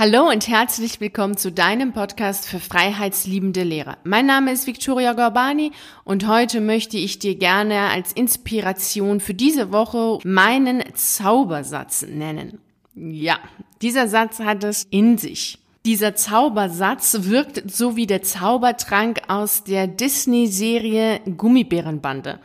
Hallo und herzlich willkommen zu deinem Podcast für freiheitsliebende Lehrer. Mein Name ist Victoria Gorbani und heute möchte ich dir gerne als Inspiration für diese Woche meinen Zaubersatz nennen. Ja, dieser Satz hat es in sich. Dieser Zaubersatz wirkt so wie der Zaubertrank aus der Disney-Serie Gummibärenbande.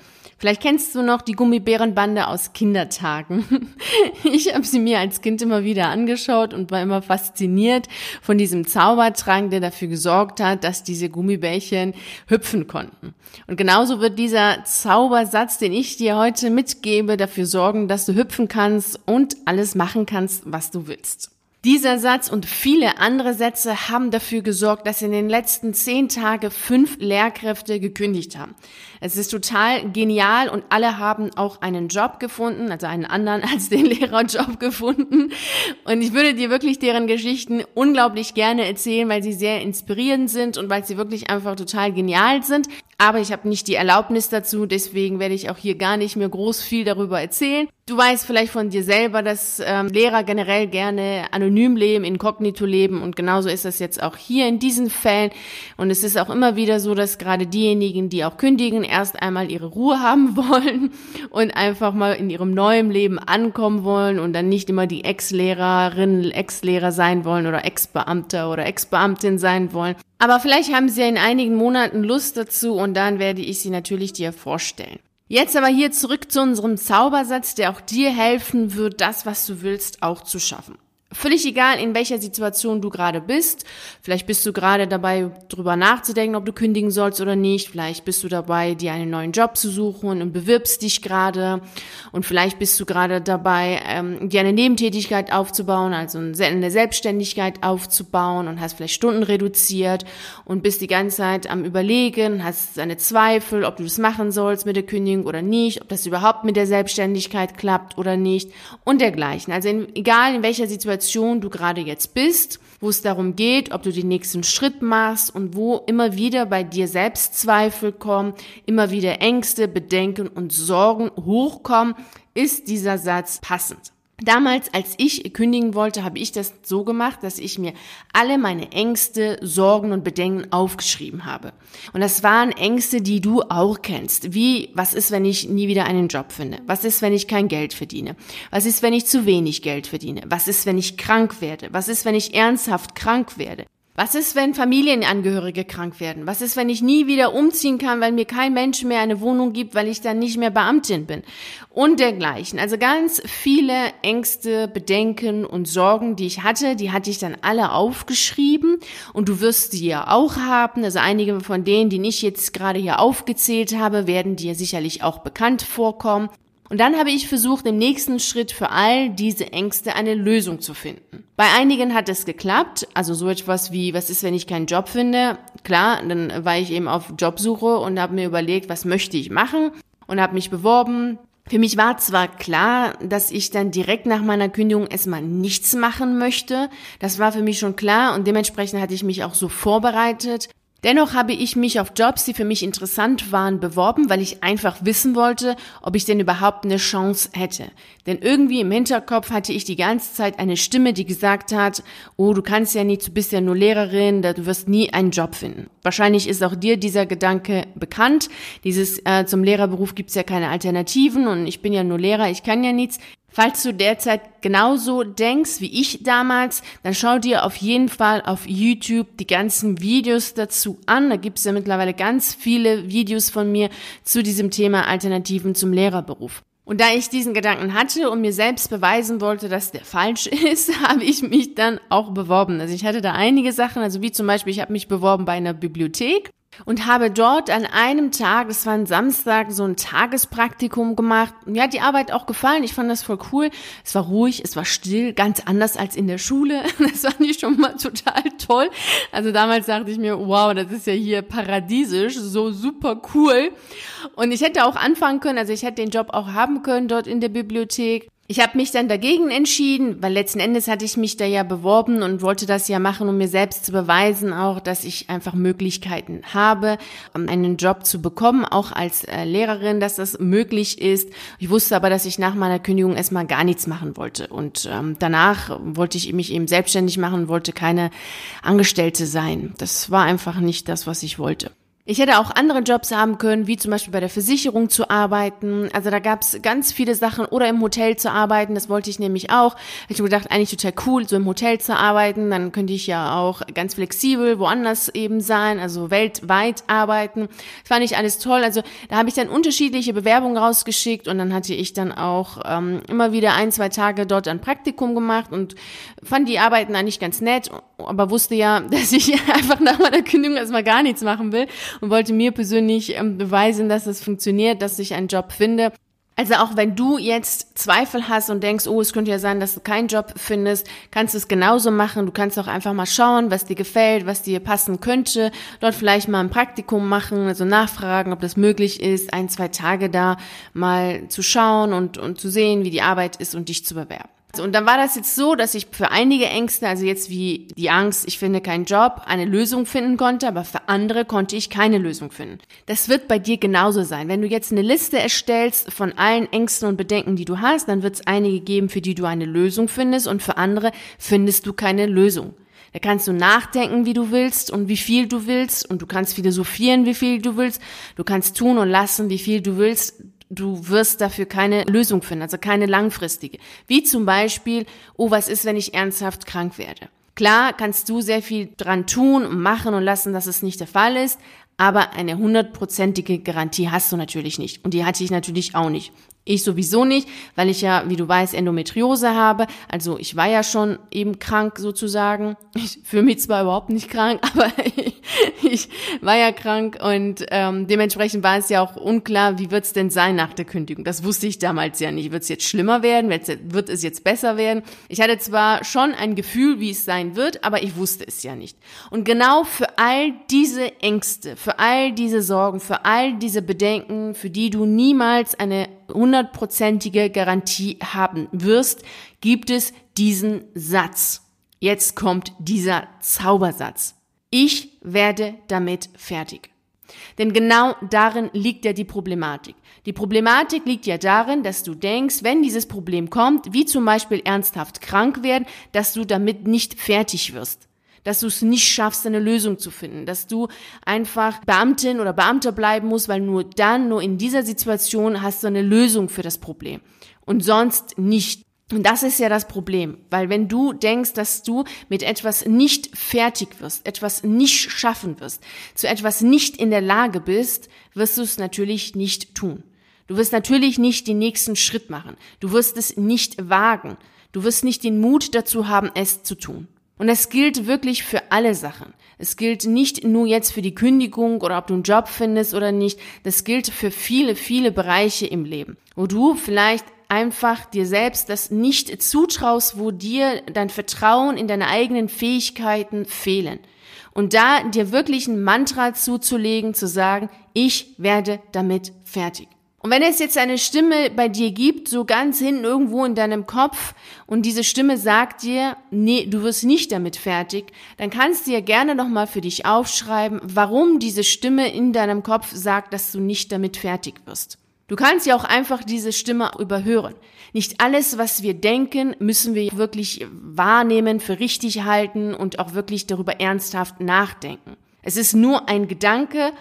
Vielleicht kennst du noch die Gummibärenbande aus Kindertagen. Ich habe sie mir als Kind immer wieder angeschaut und war immer fasziniert von diesem Zaubertrank, der dafür gesorgt hat, dass diese Gummibärchen hüpfen konnten. Und genauso wird dieser Zaubersatz, den ich dir heute mitgebe, dafür sorgen, dass du hüpfen kannst und alles machen kannst, was du willst. Dieser Satz und viele andere Sätze haben dafür gesorgt, dass in den letzten zehn Tagen fünf Lehrkräfte gekündigt haben. Es ist total genial und alle haben auch einen Job gefunden, also einen anderen als den Lehrerjob gefunden. Und ich würde dir wirklich deren Geschichten unglaublich gerne erzählen, weil sie sehr inspirierend sind und weil sie wirklich einfach total genial sind. Aber ich habe nicht die Erlaubnis dazu, deswegen werde ich auch hier gar nicht mehr groß viel darüber erzählen. Du weißt vielleicht von dir selber, dass ähm, Lehrer generell gerne anonym leben, inkognito leben und genauso ist das jetzt auch hier in diesen Fällen. Und es ist auch immer wieder so, dass gerade diejenigen, die auch kündigen, erst einmal ihre Ruhe haben wollen und einfach mal in ihrem neuen Leben ankommen wollen und dann nicht immer die Ex-Lehrerin, Ex-Lehrer sein wollen oder Ex-Beamter oder Ex-Beamtin sein wollen. Aber vielleicht haben sie ja in einigen Monaten Lust dazu und dann werde ich sie natürlich dir vorstellen. Jetzt aber hier zurück zu unserem Zaubersatz, der auch dir helfen wird, das, was du willst, auch zu schaffen. Völlig egal, in welcher Situation du gerade bist. Vielleicht bist du gerade dabei, drüber nachzudenken, ob du kündigen sollst oder nicht. Vielleicht bist du dabei, dir einen neuen Job zu suchen und bewirbst dich gerade. Und vielleicht bist du gerade dabei, ähm, dir eine Nebentätigkeit aufzubauen, also eine Selbstständigkeit aufzubauen und hast vielleicht Stunden reduziert und bist die ganze Zeit am Überlegen, hast deine Zweifel, ob du das machen sollst mit der Kündigung oder nicht, ob das überhaupt mit der Selbstständigkeit klappt oder nicht und dergleichen. Also in, egal in welcher Situation Situation du gerade jetzt bist, wo es darum geht, ob du den nächsten Schritt machst und wo immer wieder bei dir Selbstzweifel kommen, immer wieder Ängste, Bedenken und Sorgen hochkommen, ist dieser Satz passend. Damals, als ich kündigen wollte, habe ich das so gemacht, dass ich mir alle meine Ängste, Sorgen und Bedenken aufgeschrieben habe. Und das waren Ängste, die du auch kennst. Wie, was ist, wenn ich nie wieder einen Job finde? Was ist, wenn ich kein Geld verdiene? Was ist, wenn ich zu wenig Geld verdiene? Was ist, wenn ich krank werde? Was ist, wenn ich ernsthaft krank werde? Was ist, wenn Familienangehörige krank werden? Was ist, wenn ich nie wieder umziehen kann, weil mir kein Mensch mehr eine Wohnung gibt, weil ich dann nicht mehr Beamtin bin? Und dergleichen. Also ganz viele Ängste, Bedenken und Sorgen, die ich hatte, die hatte ich dann alle aufgeschrieben und du wirst die ja auch haben. Also einige von denen, die ich jetzt gerade hier aufgezählt habe, werden dir sicherlich auch bekannt vorkommen. Und dann habe ich versucht, im nächsten Schritt für all diese Ängste eine Lösung zu finden. Bei einigen hat es geklappt, also so etwas wie, was ist, wenn ich keinen Job finde? Klar, dann war ich eben auf Jobsuche und habe mir überlegt, was möchte ich machen und habe mich beworben. Für mich war zwar klar, dass ich dann direkt nach meiner Kündigung erstmal nichts machen möchte. Das war für mich schon klar und dementsprechend hatte ich mich auch so vorbereitet. Dennoch habe ich mich auf Jobs, die für mich interessant waren, beworben, weil ich einfach wissen wollte, ob ich denn überhaupt eine Chance hätte. Denn irgendwie im Hinterkopf hatte ich die ganze Zeit eine Stimme, die gesagt hat, oh, du kannst ja nicht, du bist ja nur Lehrerin, du wirst nie einen Job finden. Wahrscheinlich ist auch dir dieser Gedanke bekannt. Dieses äh, zum Lehrerberuf gibt's ja keine Alternativen und ich bin ja nur Lehrer, ich kann ja nichts. Falls du derzeit genauso denkst wie ich damals, dann schau dir auf jeden Fall auf YouTube die ganzen Videos dazu an. Da gibt es ja mittlerweile ganz viele Videos von mir zu diesem Thema Alternativen zum Lehrerberuf. Und da ich diesen Gedanken hatte und mir selbst beweisen wollte, dass der falsch ist, habe ich mich dann auch beworben. Also ich hatte da einige Sachen, also wie zum Beispiel, ich habe mich beworben bei einer Bibliothek und habe dort an einem Tag, das war ein Samstag, so ein Tagespraktikum gemacht. Mir hat die Arbeit auch gefallen. Ich fand das voll cool. Es war ruhig, es war still, ganz anders als in der Schule. Das fand ich schon mal total toll. Also damals dachte ich mir, wow, das ist ja hier paradiesisch, so super cool. Und ich hätte auch anfangen können, also ich hätte den Job auch haben können dort in der Bibliothek. Ich habe mich dann dagegen entschieden, weil letzten Endes hatte ich mich da ja beworben und wollte das ja machen, um mir selbst zu beweisen, auch, dass ich einfach Möglichkeiten habe, um einen Job zu bekommen, auch als äh, Lehrerin, dass das möglich ist. Ich wusste aber, dass ich nach meiner Kündigung erstmal gar nichts machen wollte. Und ähm, danach wollte ich mich eben selbstständig machen, wollte keine Angestellte sein. Das war einfach nicht das, was ich wollte. Ich hätte auch andere Jobs haben können, wie zum Beispiel bei der Versicherung zu arbeiten. Also da gab es ganz viele Sachen oder im Hotel zu arbeiten. Das wollte ich nämlich auch. Ich habe gedacht, eigentlich total cool, so im Hotel zu arbeiten. Dann könnte ich ja auch ganz flexibel woanders eben sein, also weltweit arbeiten. Das fand ich alles toll. Also da habe ich dann unterschiedliche Bewerbungen rausgeschickt und dann hatte ich dann auch ähm, immer wieder ein, zwei Tage dort ein Praktikum gemacht und fand die Arbeiten eigentlich ganz nett, aber wusste ja, dass ich einfach nach meiner Kündigung erstmal gar nichts machen will und wollte mir persönlich ähm, beweisen, dass es funktioniert, dass ich einen Job finde. Also auch wenn du jetzt Zweifel hast und denkst, oh, es könnte ja sein, dass du keinen Job findest, kannst du es genauso machen. Du kannst auch einfach mal schauen, was dir gefällt, was dir passen könnte. Dort vielleicht mal ein Praktikum machen, also nachfragen, ob das möglich ist, ein, zwei Tage da mal zu schauen und, und zu sehen, wie die Arbeit ist und dich zu bewerben. Und dann war das jetzt so, dass ich für einige Ängste, also jetzt wie die Angst, ich finde keinen Job, eine Lösung finden konnte, aber für andere konnte ich keine Lösung finden. Das wird bei dir genauso sein. Wenn du jetzt eine Liste erstellst von allen Ängsten und Bedenken, die du hast, dann wird es einige geben, für die du eine Lösung findest und für andere findest du keine Lösung. Da kannst du nachdenken, wie du willst und wie viel du willst und du kannst philosophieren, wie viel du willst. Du kannst tun und lassen, wie viel du willst du wirst dafür keine Lösung finden, also keine langfristige. Wie zum Beispiel, oh, was ist, wenn ich ernsthaft krank werde? Klar kannst du sehr viel dran tun und machen und lassen, dass es nicht der Fall ist, aber eine hundertprozentige Garantie hast du natürlich nicht. Und die hatte ich natürlich auch nicht. Ich sowieso nicht, weil ich ja, wie du weißt, Endometriose habe. Also ich war ja schon eben krank sozusagen. Ich fühle mich zwar überhaupt nicht krank, aber ich war ja krank und ähm, dementsprechend war es ja auch unklar, wie wird es denn sein nach der Kündigung. Das wusste ich damals ja nicht. Wird es jetzt schlimmer werden? Wird es jetzt besser werden? Ich hatte zwar schon ein Gefühl, wie es sein wird, aber ich wusste es ja nicht. Und genau für all diese Ängste, für all diese Sorgen, für all diese Bedenken, für die du niemals eine hundertprozentige Garantie haben wirst, gibt es diesen Satz. Jetzt kommt dieser Zaubersatz. Ich werde damit fertig. Denn genau darin liegt ja die Problematik. Die Problematik liegt ja darin, dass du denkst, wenn dieses Problem kommt, wie zum Beispiel ernsthaft krank werden, dass du damit nicht fertig wirst dass du es nicht schaffst, eine Lösung zu finden, dass du einfach Beamtin oder Beamter bleiben musst, weil nur dann, nur in dieser Situation hast du eine Lösung für das Problem und sonst nicht. Und das ist ja das Problem, weil wenn du denkst, dass du mit etwas nicht fertig wirst, etwas nicht schaffen wirst, zu etwas nicht in der Lage bist, wirst du es natürlich nicht tun. Du wirst natürlich nicht den nächsten Schritt machen. Du wirst es nicht wagen. Du wirst nicht den Mut dazu haben, es zu tun. Und das gilt wirklich für alle Sachen. Es gilt nicht nur jetzt für die Kündigung oder ob du einen Job findest oder nicht. Das gilt für viele, viele Bereiche im Leben, wo du vielleicht einfach dir selbst das nicht zutraust, wo dir dein Vertrauen in deine eigenen Fähigkeiten fehlen. Und da dir wirklich ein Mantra zuzulegen, zu sagen, ich werde damit fertig. Und wenn es jetzt eine Stimme bei dir gibt, so ganz hinten irgendwo in deinem Kopf, und diese Stimme sagt dir, nee, du wirst nicht damit fertig, dann kannst du ja gerne nochmal für dich aufschreiben, warum diese Stimme in deinem Kopf sagt, dass du nicht damit fertig wirst. Du kannst ja auch einfach diese Stimme überhören. Nicht alles, was wir denken, müssen wir wirklich wahrnehmen, für richtig halten und auch wirklich darüber ernsthaft nachdenken. Es ist nur ein Gedanke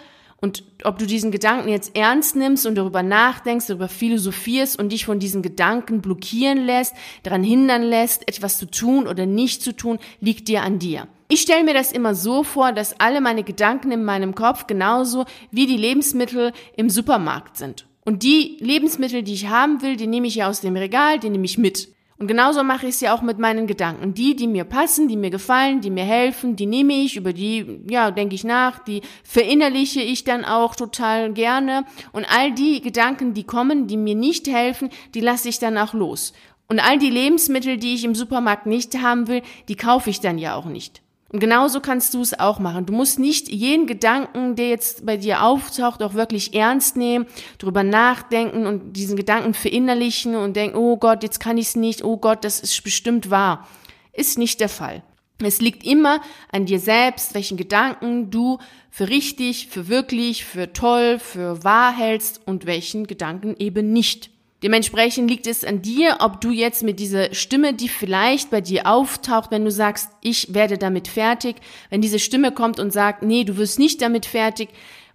und ob du diesen Gedanken jetzt ernst nimmst und darüber nachdenkst, darüber philosophierst und dich von diesen Gedanken blockieren lässt, daran hindern lässt, etwas zu tun oder nicht zu tun, liegt dir an dir. Ich stelle mir das immer so vor, dass alle meine Gedanken in meinem Kopf genauso wie die Lebensmittel im Supermarkt sind. Und die Lebensmittel, die ich haben will, die nehme ich ja aus dem Regal, die nehme ich mit. Und genauso mache ich es ja auch mit meinen Gedanken. Die, die mir passen, die mir gefallen, die mir helfen, die nehme ich, über die, ja, denke ich nach, die verinnerliche ich dann auch total gerne. Und all die Gedanken, die kommen, die mir nicht helfen, die lasse ich dann auch los. Und all die Lebensmittel, die ich im Supermarkt nicht haben will, die kaufe ich dann ja auch nicht. Und genauso kannst du es auch machen. Du musst nicht jeden Gedanken, der jetzt bei dir auftaucht, auch wirklich ernst nehmen, drüber nachdenken und diesen Gedanken verinnerlichen und denken, oh Gott, jetzt kann ich es nicht, oh Gott, das ist bestimmt wahr. Ist nicht der Fall. Es liegt immer an dir selbst, welchen Gedanken du für richtig, für wirklich, für toll, für wahr hältst und welchen Gedanken eben nicht. Dementsprechend liegt es an dir, ob du jetzt mit dieser Stimme, die vielleicht bei dir auftaucht, wenn du sagst, ich werde damit fertig, wenn diese Stimme kommt und sagt, nee, du wirst nicht damit fertig,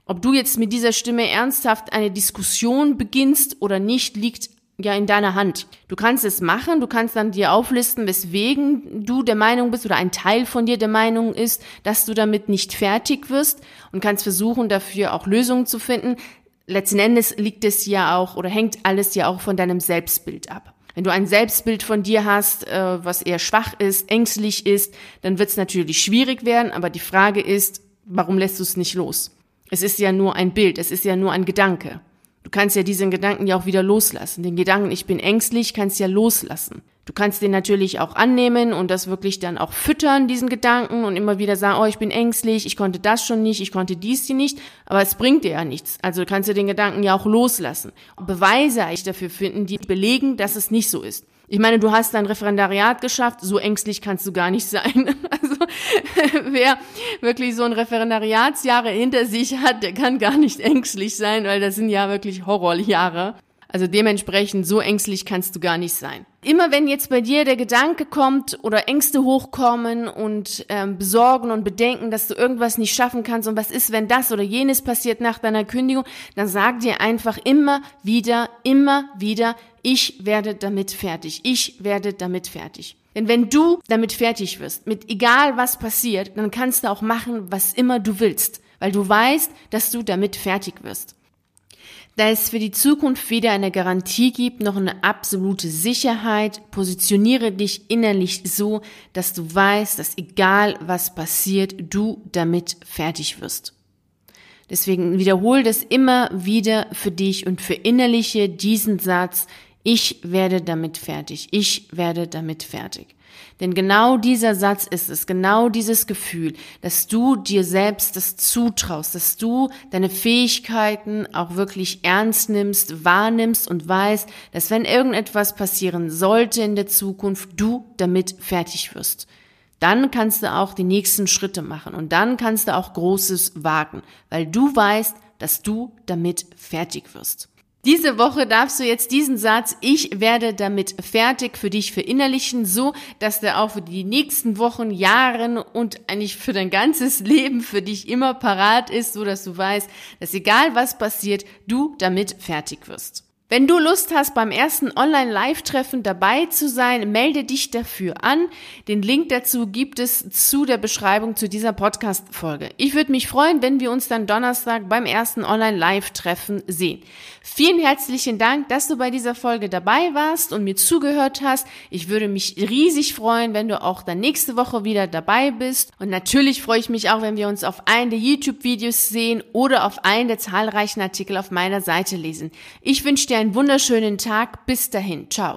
ob du jetzt mit dieser Stimme ernsthaft eine Diskussion beginnst oder nicht, liegt ja in deiner Hand. Du kannst es machen, du kannst dann dir auflisten, weswegen du der Meinung bist oder ein Teil von dir der Meinung ist, dass du damit nicht fertig wirst und kannst versuchen, dafür auch Lösungen zu finden letzten Endes liegt es ja auch oder hängt alles ja auch von deinem Selbstbild ab. Wenn du ein Selbstbild von dir hast, äh, was eher schwach ist, ängstlich ist, dann wird es natürlich schwierig werden, aber die Frage ist, warum lässt du es nicht los? Es ist ja nur ein Bild, es ist ja nur ein Gedanke. Du kannst ja diesen Gedanken ja auch wieder loslassen. Den Gedanken, ich bin ängstlich, kannst ja loslassen. Du kannst den natürlich auch annehmen und das wirklich dann auch füttern, diesen Gedanken und immer wieder sagen, oh, ich bin ängstlich, ich konnte das schon nicht, ich konnte dies hier nicht, aber es bringt dir ja nichts. Also kannst du den Gedanken ja auch loslassen. Beweise eigentlich dafür finden, die belegen, dass es nicht so ist. Ich meine, du hast dein Referendariat geschafft, so ängstlich kannst du gar nicht sein. Also wer wirklich so ein Referendariatsjahre hinter sich hat, der kann gar nicht ängstlich sein, weil das sind ja wirklich Horrorjahre. Also dementsprechend so ängstlich kannst du gar nicht sein. Immer wenn jetzt bei dir der Gedanke kommt oder Ängste hochkommen und ähm, Besorgen und Bedenken, dass du irgendwas nicht schaffen kannst und was ist, wenn das oder jenes passiert nach deiner Kündigung, dann sag dir einfach immer wieder, immer wieder, ich werde damit fertig. Ich werde damit fertig. Denn wenn du damit fertig wirst, mit egal was passiert, dann kannst du auch machen, was immer du willst, weil du weißt, dass du damit fertig wirst. Da es für die Zukunft weder eine Garantie gibt noch eine absolute Sicherheit, positioniere dich innerlich so, dass du weißt, dass egal was passiert, du damit fertig wirst. Deswegen wiederhole das immer wieder für dich und verinnerliche diesen Satz, ich werde damit fertig, ich werde damit fertig. Denn genau dieser Satz ist es, genau dieses Gefühl, dass du dir selbst das zutraust, dass du deine Fähigkeiten auch wirklich ernst nimmst, wahrnimmst und weißt, dass wenn irgendetwas passieren sollte in der Zukunft, du damit fertig wirst. Dann kannst du auch die nächsten Schritte machen und dann kannst du auch Großes wagen, weil du weißt, dass du damit fertig wirst. Diese Woche darfst du jetzt diesen Satz, ich werde damit fertig für dich verinnerlichen, so dass der auch für die nächsten Wochen, Jahren und eigentlich für dein ganzes Leben für dich immer parat ist, so dass du weißt, dass egal was passiert, du damit fertig wirst. Wenn du Lust hast, beim ersten Online-Live-Treffen dabei zu sein, melde dich dafür an. Den Link dazu gibt es zu der Beschreibung zu dieser Podcast-Folge. Ich würde mich freuen, wenn wir uns dann Donnerstag beim ersten Online-Live-Treffen sehen. Vielen herzlichen Dank, dass du bei dieser Folge dabei warst und mir zugehört hast. Ich würde mich riesig freuen, wenn du auch dann nächste Woche wieder dabei bist. Und natürlich freue ich mich auch, wenn wir uns auf einen der YouTube-Videos sehen oder auf einen der zahlreichen Artikel auf meiner Seite lesen. Ich wünsche dir einen wunderschönen Tag. Bis dahin. Ciao.